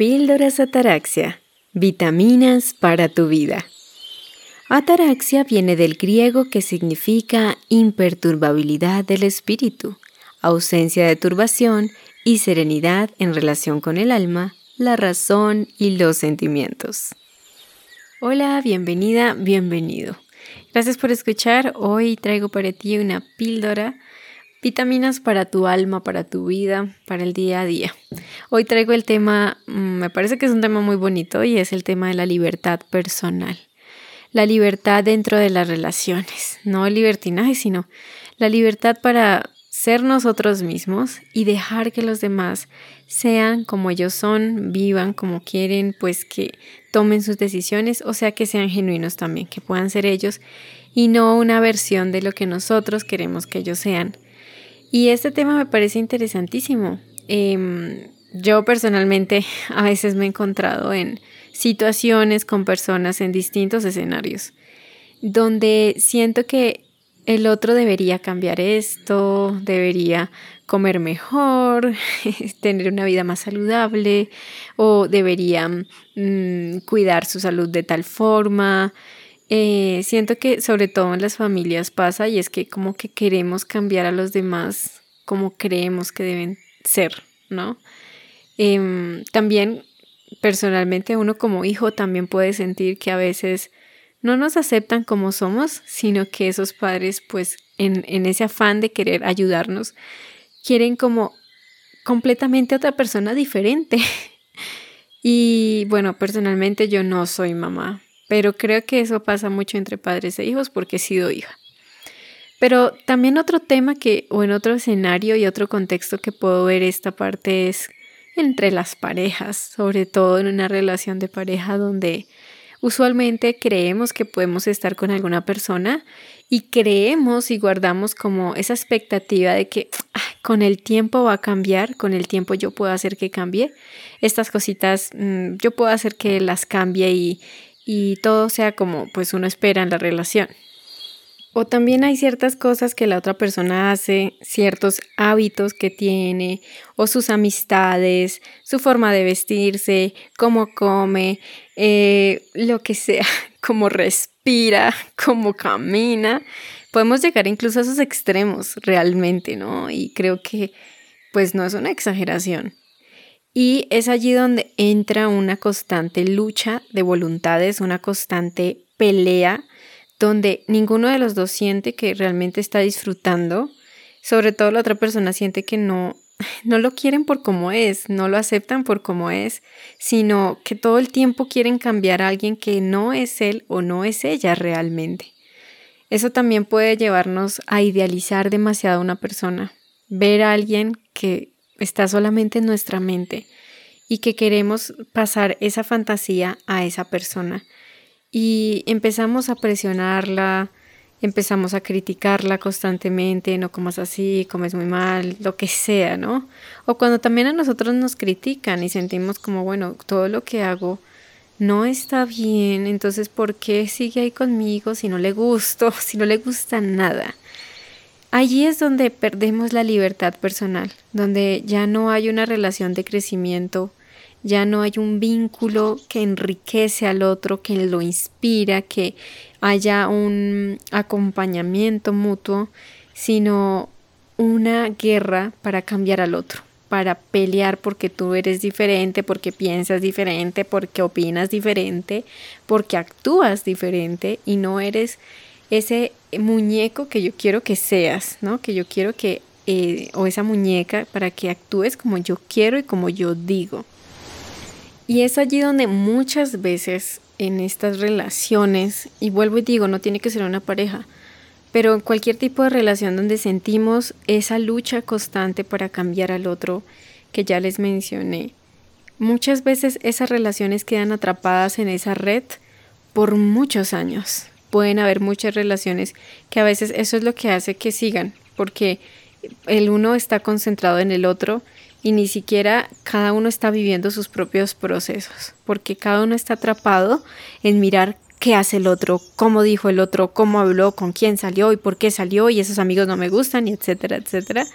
Píldoras Ataraxia. Vitaminas para tu vida. Ataraxia viene del griego que significa imperturbabilidad del espíritu, ausencia de turbación y serenidad en relación con el alma, la razón y los sentimientos. Hola, bienvenida, bienvenido. Gracias por escuchar. Hoy traigo para ti una píldora Vitaminas para tu alma, para tu vida, para el día a día. Hoy traigo el tema, mm, me parece que es un tema muy bonito y es el tema de la libertad personal. La libertad dentro de las relaciones, no el libertinaje, sino la libertad para ser nosotros mismos y dejar que los demás sean como ellos son, vivan como quieren, pues que tomen sus decisiones, o sea que sean genuinos también, que puedan ser ellos y no una versión de lo que nosotros queremos que ellos sean. Y este tema me parece interesantísimo. Em, yo personalmente a veces me he encontrado en situaciones con personas en distintos escenarios donde siento que el otro debería cambiar esto, debería comer mejor, tener una vida más saludable o debería mm, cuidar su salud de tal forma. Eh, siento que sobre todo en las familias pasa y es que como que queremos cambiar a los demás como creemos que deben ser, ¿no? Em, también personalmente uno como hijo también puede sentir que a veces no nos aceptan como somos, sino que esos padres pues en, en ese afán de querer ayudarnos quieren como completamente otra persona diferente. y bueno, personalmente yo no soy mamá, pero creo que eso pasa mucho entre padres e hijos porque he sido hija. Pero también otro tema que, o en otro escenario y otro contexto que puedo ver esta parte es entre las parejas, sobre todo en una relación de pareja donde usualmente creemos que podemos estar con alguna persona y creemos y guardamos como esa expectativa de que con el tiempo va a cambiar, con el tiempo yo puedo hacer que cambie. Estas cositas mm, yo puedo hacer que las cambie y, y todo sea como pues uno espera en la relación. O también hay ciertas cosas que la otra persona hace, ciertos hábitos que tiene, o sus amistades, su forma de vestirse, cómo come, eh, lo que sea, cómo respira, cómo camina. Podemos llegar incluso a esos extremos realmente, ¿no? Y creo que pues no es una exageración. Y es allí donde entra una constante lucha de voluntades, una constante pelea, donde ninguno de los dos siente que realmente está disfrutando, sobre todo la otra persona siente que no, no lo quieren por como es, no lo aceptan por como es, sino que todo el tiempo quieren cambiar a alguien que no es él o no es ella realmente. Eso también puede llevarnos a idealizar demasiado a una persona, ver a alguien que está solamente en nuestra mente y que queremos pasar esa fantasía a esa persona. Y empezamos a presionarla, empezamos a criticarla constantemente, no comas así, comes muy mal, lo que sea, ¿no? O cuando también a nosotros nos critican y sentimos como, bueno, todo lo que hago no está bien, entonces ¿por qué sigue ahí conmigo si no le gusto, si no le gusta nada? Allí es donde perdemos la libertad personal, donde ya no hay una relación de crecimiento, ya no hay un vínculo que enriquece al otro, que lo inspira, que haya un acompañamiento mutuo, sino una guerra para cambiar al otro, para pelear porque tú eres diferente, porque piensas diferente, porque opinas diferente, porque actúas diferente y no eres ese muñeco que yo quiero que seas, ¿no? Que yo quiero que, eh, o esa muñeca para que actúes como yo quiero y como yo digo. Y es allí donde muchas veces en estas relaciones, y vuelvo y digo, no tiene que ser una pareja, pero en cualquier tipo de relación donde sentimos esa lucha constante para cambiar al otro que ya les mencioné, muchas veces esas relaciones quedan atrapadas en esa red por muchos años pueden haber muchas relaciones que a veces eso es lo que hace que sigan, porque el uno está concentrado en el otro y ni siquiera cada uno está viviendo sus propios procesos, porque cada uno está atrapado en mirar qué hace el otro, cómo dijo el otro, cómo habló, con quién salió y por qué salió y esos amigos no me gustan y etcétera, etcétera.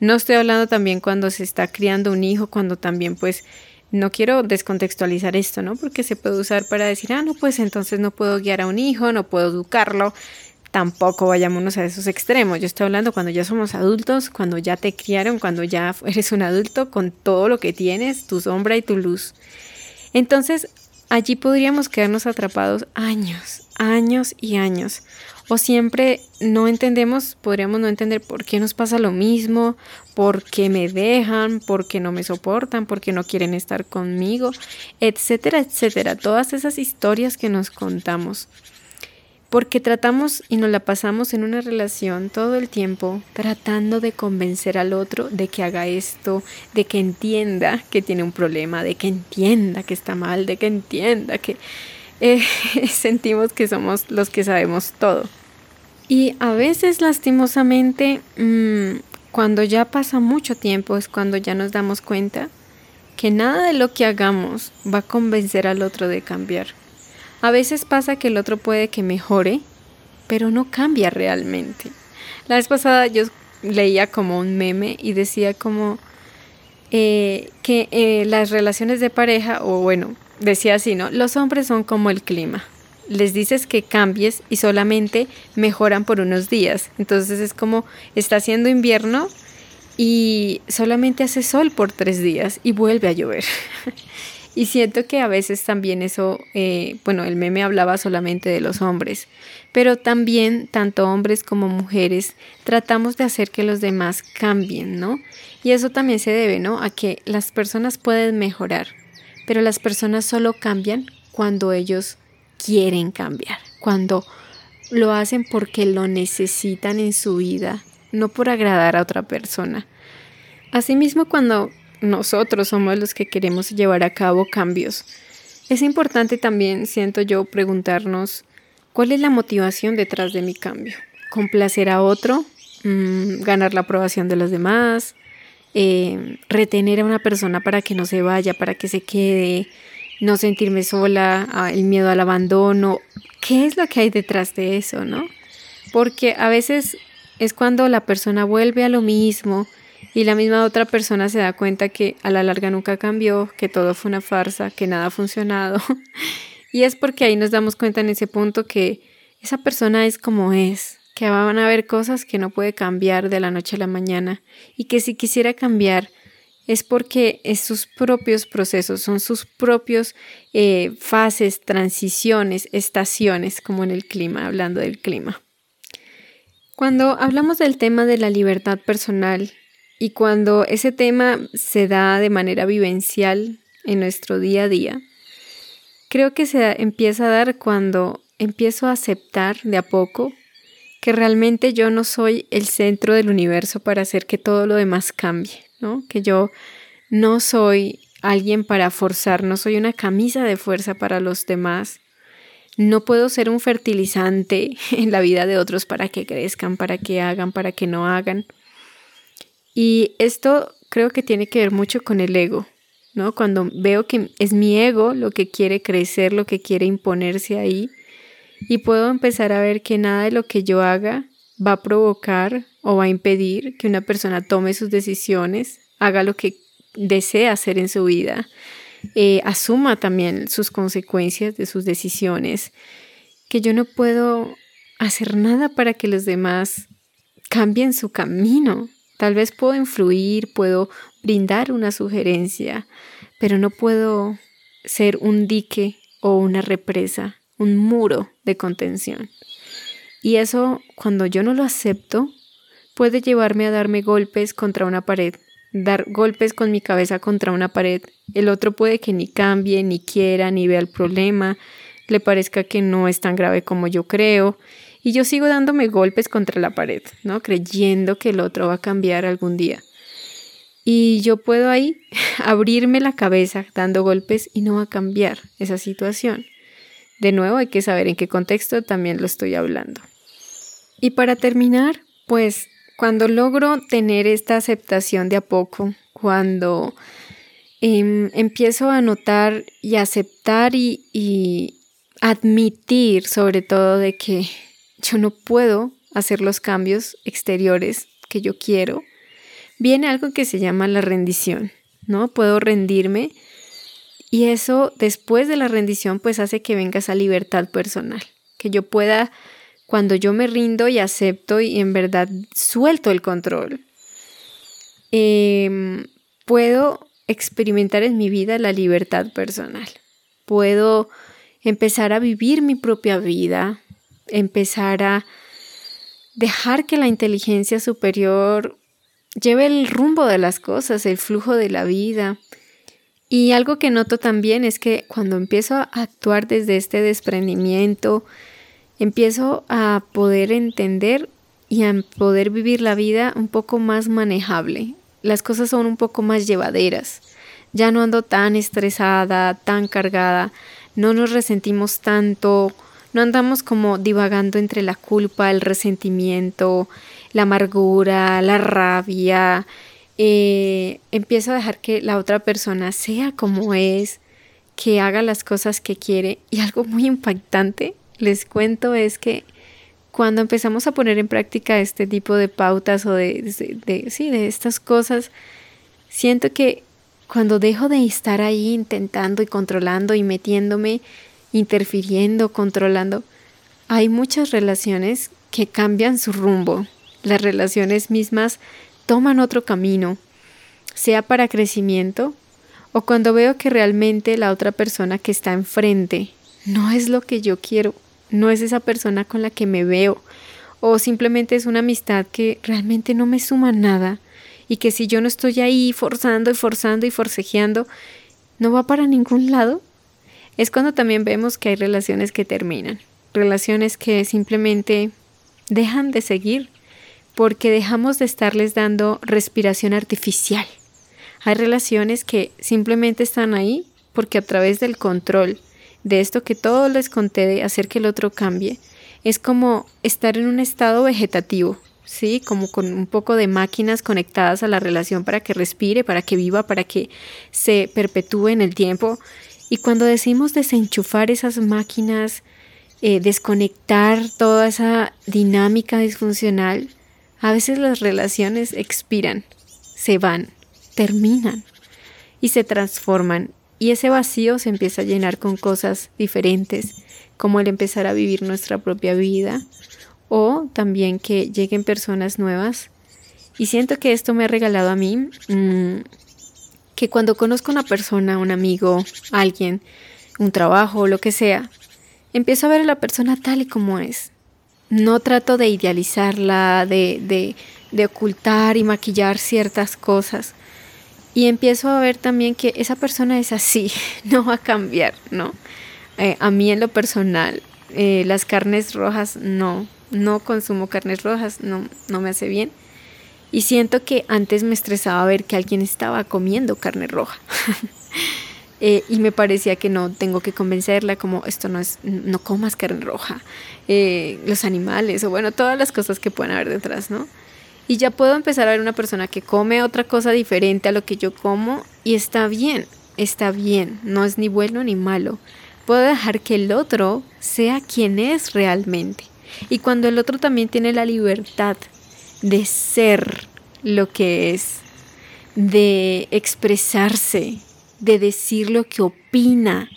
No estoy hablando también cuando se está criando un hijo, cuando también pues no quiero descontextualizar esto, ¿no? Porque se puede usar para decir, ah, no, pues entonces no puedo guiar a un hijo, no puedo educarlo. Tampoco vayámonos a esos extremos. Yo estoy hablando cuando ya somos adultos, cuando ya te criaron, cuando ya eres un adulto con todo lo que tienes, tu sombra y tu luz. Entonces, allí podríamos quedarnos atrapados años, años y años. O siempre no entendemos, podríamos no entender por qué nos pasa lo mismo, por qué me dejan, por qué no me soportan, por qué no quieren estar conmigo, etcétera, etcétera. Todas esas historias que nos contamos. Porque tratamos y nos la pasamos en una relación todo el tiempo tratando de convencer al otro de que haga esto, de que entienda que tiene un problema, de que entienda que está mal, de que entienda que eh, sentimos que somos los que sabemos todo. Y a veces lastimosamente, mm, cuando ya pasa mucho tiempo es cuando ya nos damos cuenta que nada de lo que hagamos va a convencer al otro de cambiar. A veces pasa que el otro puede que mejore, pero no cambia realmente. La vez pasada yo leía como un meme y decía como eh, que eh, las relaciones de pareja, o bueno, decía así, ¿no? Los hombres son como el clima. Les dices que cambies y solamente mejoran por unos días. Entonces es como está haciendo invierno y solamente hace sol por tres días y vuelve a llover. y siento que a veces también eso, eh, bueno, el meme hablaba solamente de los hombres, pero también tanto hombres como mujeres tratamos de hacer que los demás cambien, ¿no? Y eso también se debe, ¿no? A que las personas pueden mejorar pero las personas solo cambian cuando ellos quieren cambiar, cuando lo hacen porque lo necesitan en su vida, no por agradar a otra persona. Asimismo, cuando nosotros somos los que queremos llevar a cabo cambios, es importante también, siento yo, preguntarnos cuál es la motivación detrás de mi cambio. ¿Complacer a otro? Mm, ¿Ganar la aprobación de los demás? Eh, retener a una persona para que no se vaya, para que se quede, no sentirme sola, el miedo al abandono. ¿Qué es lo que hay detrás de eso, no? Porque a veces es cuando la persona vuelve a lo mismo y la misma otra persona se da cuenta que a la larga nunca cambió, que todo fue una farsa, que nada ha funcionado. y es porque ahí nos damos cuenta en ese punto que esa persona es como es, que van a haber cosas que no puede cambiar de la noche a la mañana y que si quisiera cambiar es porque es sus propios procesos, son sus propios eh, fases, transiciones, estaciones, como en el clima, hablando del clima. Cuando hablamos del tema de la libertad personal y cuando ese tema se da de manera vivencial en nuestro día a día, creo que se empieza a dar cuando empiezo a aceptar de a poco que realmente yo no soy el centro del universo para hacer que todo lo demás cambie, ¿no? Que yo no soy alguien para forzar, no soy una camisa de fuerza para los demás. No puedo ser un fertilizante en la vida de otros para que crezcan, para que hagan, para que no hagan. Y esto creo que tiene que ver mucho con el ego, ¿no? Cuando veo que es mi ego lo que quiere crecer, lo que quiere imponerse ahí, y puedo empezar a ver que nada de lo que yo haga va a provocar o va a impedir que una persona tome sus decisiones, haga lo que desea hacer en su vida, eh, asuma también sus consecuencias de sus decisiones, que yo no puedo hacer nada para que los demás cambien su camino. Tal vez puedo influir, puedo brindar una sugerencia, pero no puedo ser un dique o una represa un muro de contención. Y eso, cuando yo no lo acepto, puede llevarme a darme golpes contra una pared, dar golpes con mi cabeza contra una pared. El otro puede que ni cambie, ni quiera, ni vea el problema, le parezca que no es tan grave como yo creo. Y yo sigo dándome golpes contra la pared, ¿no? Creyendo que el otro va a cambiar algún día. Y yo puedo ahí abrirme la cabeza dando golpes y no va a cambiar esa situación. De nuevo, hay que saber en qué contexto también lo estoy hablando. Y para terminar, pues cuando logro tener esta aceptación de a poco, cuando em, empiezo a notar y aceptar y, y admitir sobre todo de que yo no puedo hacer los cambios exteriores que yo quiero, viene algo que se llama la rendición, ¿no? Puedo rendirme Y eso después de la rendición pues hace que venga esa libertad personal, que yo pueda, cuando yo me rindo y acepto y en verdad suelto el control, em, puedo experimentar en mi vida la libertad personal. Puedo empezar a vivir mi propia vida, empezar a dejar que la inteligencia superior lleve el rumbo de las cosas, el flujo de la vida. Y algo que noto también es que cuando empiezo a actuar desde este desprendimiento, empiezo a poder entender y a poder vivir la vida un poco más manejable. Las cosas son un poco más llevaderas. Ya no ando tan estresada, tan cargada, no nos resentimos tanto, no andamos como divagando entre la culpa, el resentimiento, la amargura, la rabia. Eh, empiezo a dejar que la otra persona sea como es, que haga las cosas que quiere. Y algo muy impactante, les cuento, es que cuando empezamos a poner en práctica este tipo de pautas o de, de, sí, de estas cosas, siento que cuando dejo de estar ahí intentando y controlando y metiéndome, interfiriendo, controlando, hay muchas relaciones que cambian su rumbo. Las relaciones mismas toman otro camino, sea para crecimiento o cuando veo que realmente la otra persona que está enfrente no es lo que yo quiero, no es esa persona con la que me veo o simplemente es una amistad que realmente no me suma nada y que si yo no estoy ahí forzando y forzando y forcejeando, no va para ningún lado, es cuando también vemos que hay relaciones que terminan, relaciones que simplemente dejan de seguir porque dejamos de estarles dando respiración artificial. Hay relaciones que simplemente están ahí porque a través del control de esto que todo les conté de hacer que el otro cambie, es como estar en un estado vegetativo, ¿sí? Como con un poco de máquinas conectadas a la relación para que respire, para que viva, para que se perpetúe en el tiempo. Y cuando decimos desenchufar esas máquinas, eh, desconectar toda esa dinámica disfuncional, a veces las relaciones expiran, se van, terminan y se transforman. Y ese vacío se empieza a llenar con cosas diferentes, como el empezar a vivir nuestra propia vida o también que lleguen personas nuevas. Y siento que esto me ha regalado a mí mm, que cuando conozco a una persona, un amigo, alguien, un trabajo, lo que sea, empiezo a ver a la persona tal y como es. No trato de idealizarla, de, de, ocultar y maquillar ciertas cosas. Y empiezo a ver también que esa persona es así, no va a cambiar, ¿no? Eh, a mí en lo personal, eh, las carnes rojas no, no consumo carnes rojas, no, no me hace bien. Y siento que antes me estresaba ver que alguien estaba comiendo carne roja. Eh, y me parecía que no tengo que convencerla como esto no es, no comas carne roja, eh, los animales o bueno, todas las cosas que pueden haber detrás, ¿no? Y ya puedo empezar a ver una persona que come otra cosa diferente a lo que yo como y está bien, está bien, no es ni bueno ni malo. Puedo dejar que el otro sea quien es realmente. Y cuando el otro también tiene la libertad de ser lo que es, de expresarse, de decir lo que opina,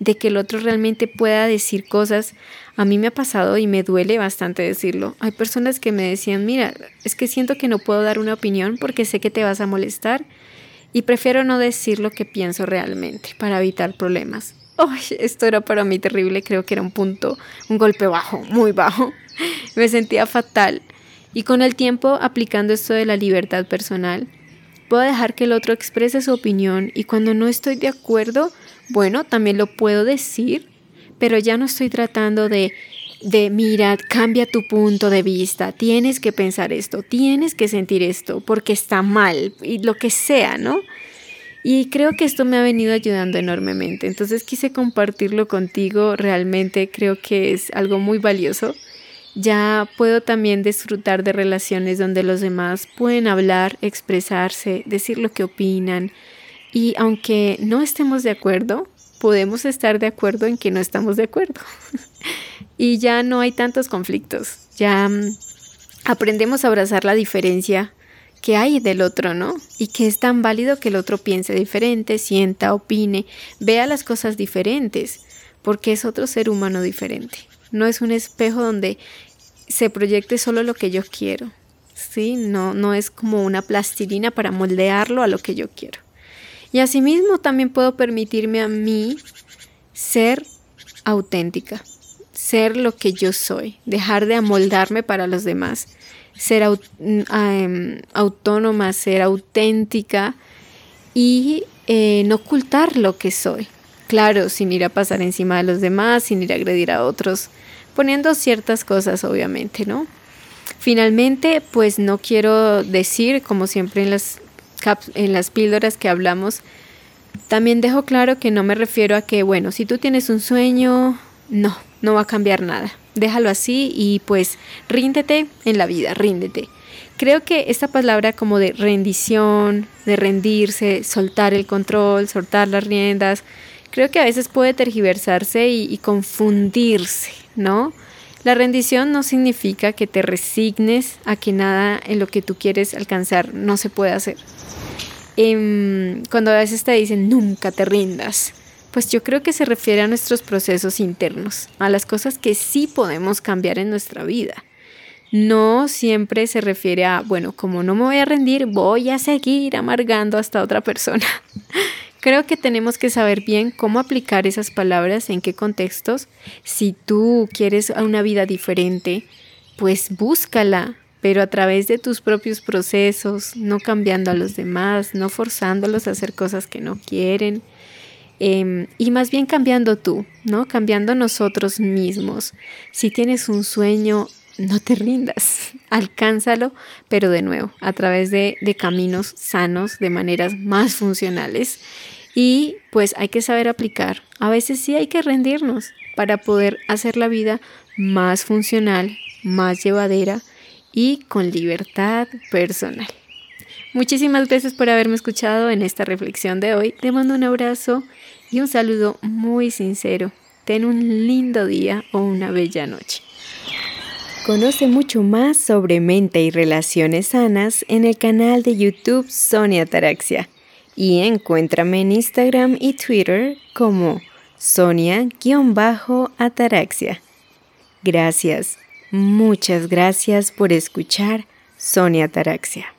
de que el otro realmente pueda decir cosas. A mí me ha pasado y me duele bastante decirlo. Hay personas que me decían, mira, es que siento que no puedo dar una opinión porque sé que te vas a molestar y prefiero no decir lo que pienso realmente para evitar problemas. Ay, esto era para mí terrible, creo que era un punto, un golpe bajo, muy bajo. Me sentía fatal. Y con el tiempo, aplicando esto de la libertad personal, puedo dejar que el otro exprese su opinión y cuando no estoy de acuerdo, bueno, también lo puedo decir, pero ya no estoy tratando de de mira, cambia tu punto de vista, tienes que pensar esto, tienes que sentir esto, porque está mal, y lo que sea, ¿no? Y creo que esto me ha venido ayudando enormemente. Entonces quise compartirlo contigo. Realmente creo que es algo muy valioso. Ya puedo también disfrutar de relaciones donde los demás pueden hablar, expresarse, decir lo que opinan. Y aunque no estemos de acuerdo, podemos estar de acuerdo en que no estamos de acuerdo. y ya no hay tantos conflictos. Ya mm, aprendemos a abrazar la diferencia que hay del otro, ¿no? Y que es tan válido que el otro piense diferente, sienta, opine, vea las cosas diferentes, porque es otro ser humano diferente. No es un espejo donde se proyecte solo lo que yo quiero, ¿sí? No, no es como una plastilina para moldearlo a lo que yo quiero. Y asimismo también puedo permitirme a mí ser auténtica, ser lo que yo soy, dejar de amoldarme para los demás, ser mm, em, autónoma, ser auténtica y eh, no ocultar lo que soy. Claro, sin ir a pasar encima de los demás, sin ir a agredir a otros, poniendo ciertas cosas, obviamente, ¿no? Finalmente, pues no quiero decir, como siempre en las, en las píldoras que hablamos, también dejo claro que no me refiero a que, bueno, si tú tienes un sueño, no, no va a cambiar nada. Déjalo así y pues ríndete en la vida, ríndete. Creo que esta palabra como de rendición, de rendirse, soltar el control, soltar las riendas, creo que a veces puede tergiversarse y, y confundirse, ¿no? La rendición no significa que te resignes a que nada en lo que tú quieres alcanzar no se puede hacer. Em, cuando a veces te dicen nunca te rindas, pues yo creo que se refiere a nuestros procesos internos, a las cosas que sí podemos cambiar en nuestra vida. No siempre se refiere a, bueno, como no me voy a rendir, voy a seguir amargando hasta otra persona. Creo que tenemos que saber bien cómo aplicar esas palabras, en qué contextos. Si tú quieres una vida diferente, pues búscala, pero a través de tus propios procesos, no cambiando a los demás, no forzándolos a hacer cosas que no quieren, em, y más bien cambiando tú, ¿no? Cambiando nosotros mismos. Si tienes un sueño, no te rindas, alcánzalo, pero de nuevo, a través de, de caminos sanos, de maneras más funcionales. Y pues hay que saber aplicar. A veces sí hay que rendirnos para poder hacer la vida más funcional, más llevadera y con libertad personal. Muchísimas gracias por haberme escuchado en esta reflexión de hoy. Te mando un abrazo y un saludo muy sincero. Ten un lindo día o una bella noche. Conoce mucho más sobre mente y relaciones sanas en el canal de YouTube Sonia Taraxia y encuéntrame en Instagram y Twitter como Sonia-Ataraxia. Gracias. Muchas gracias por escuchar Sonia Taraxia.